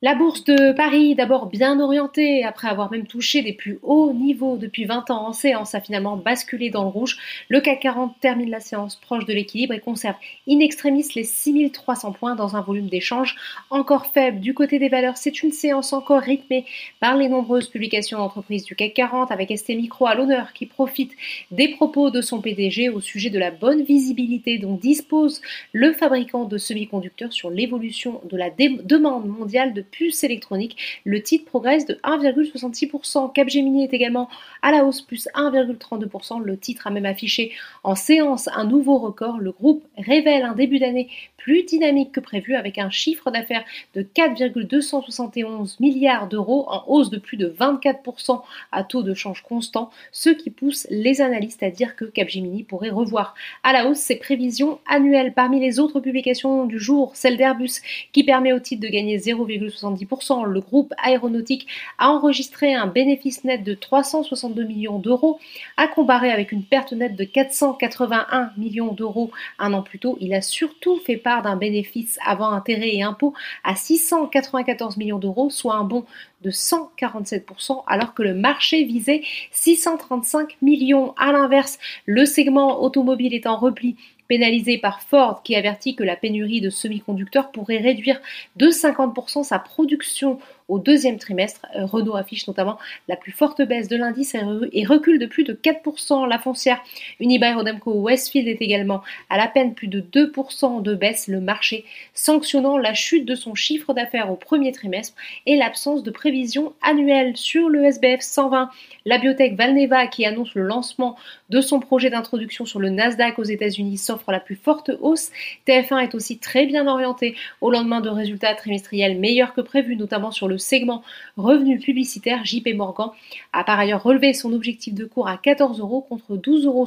La bourse de Paris, d'abord bien orientée, après avoir même touché les plus hauts niveaux depuis 20 ans en séance, a finalement basculé dans le rouge. Le CAC 40 termine la séance proche de l'équilibre et conserve in extremis les 6300 points dans un volume d'échange encore faible. Du côté des valeurs, c'est une séance encore rythmée par les nombreuses publications d'entreprises du CAC 40 avec ST Micro à l'honneur qui profite des propos de son PDG au sujet de la bonne visibilité dont dispose le fabricant de semi-conducteurs sur l'évolution de la demande mondiale de puces électroniques. Le titre progresse de 1,66%. Capgemini est également à la hausse, plus 1,32%. Le titre a même affiché en séance un nouveau record. Le groupe révèle un début d'année plus dynamique que prévu avec un chiffre d'affaires de 4,271 milliards d'euros en hausse de plus de 24% à taux de change constant, ce qui pousse les analystes à dire que Capgemini pourrait revoir à la hausse ses prévisions annuelles. Parmi les autres publications du jour, celle d'Airbus qui permet au titre de gagner 0,70%. Le groupe aéronautique a enregistré un bénéfice net de 362 millions d'euros à comparer avec une perte nette de 481 millions d'euros un an plus tôt. Il a surtout fait d'un bénéfice avant intérêts et impôts à 694 millions d'euros, soit un bond de 147%, alors que le marché visait 635 millions. À l'inverse, le segment automobile est en repli pénalisé par Ford qui avertit que la pénurie de semi-conducteurs pourrait réduire de 50% sa production au deuxième trimestre. Euh, Renault affiche notamment la plus forte baisse de l'indice et recule de plus de 4%. La foncière Unibail-Rodamco Westfield est également à la peine plus de 2% de baisse, le marché sanctionnant la chute de son chiffre d'affaires au premier trimestre et l'absence de prévision annuelle sur le SBF 120. La biotech Valneva qui annonce le lancement de son projet d'introduction sur le Nasdaq aux États-Unis s'offre la plus forte hausse. TF1 est aussi très bien orienté au lendemain de résultats trimestriels meilleurs que prévu, notamment sur le segment revenu publicitaire, JP Morgan a par ailleurs relevé son objectif de cours à 14 euros contre 12,60 euros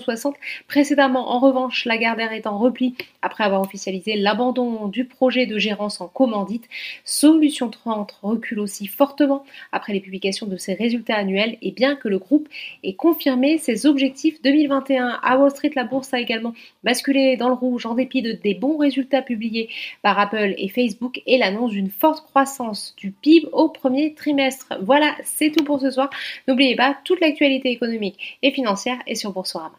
précédemment. En revanche, Lagardère est en repli après avoir officialisé l'abandon du projet de gérance en commandite. Solution 30 recule aussi fortement après les publications de ses résultats annuels et bien que le groupe ait confirmé ses objectifs 2021 à Wall Street, la bourse a également basculé dans le rouge en dépit de des bons résultats publiés par Apple et Facebook et l'annonce d'une forte croissance du PIB au premier trimestre. Voilà, c'est tout pour ce soir. N'oubliez pas, toute l'actualité économique et financière est sur Boursorama.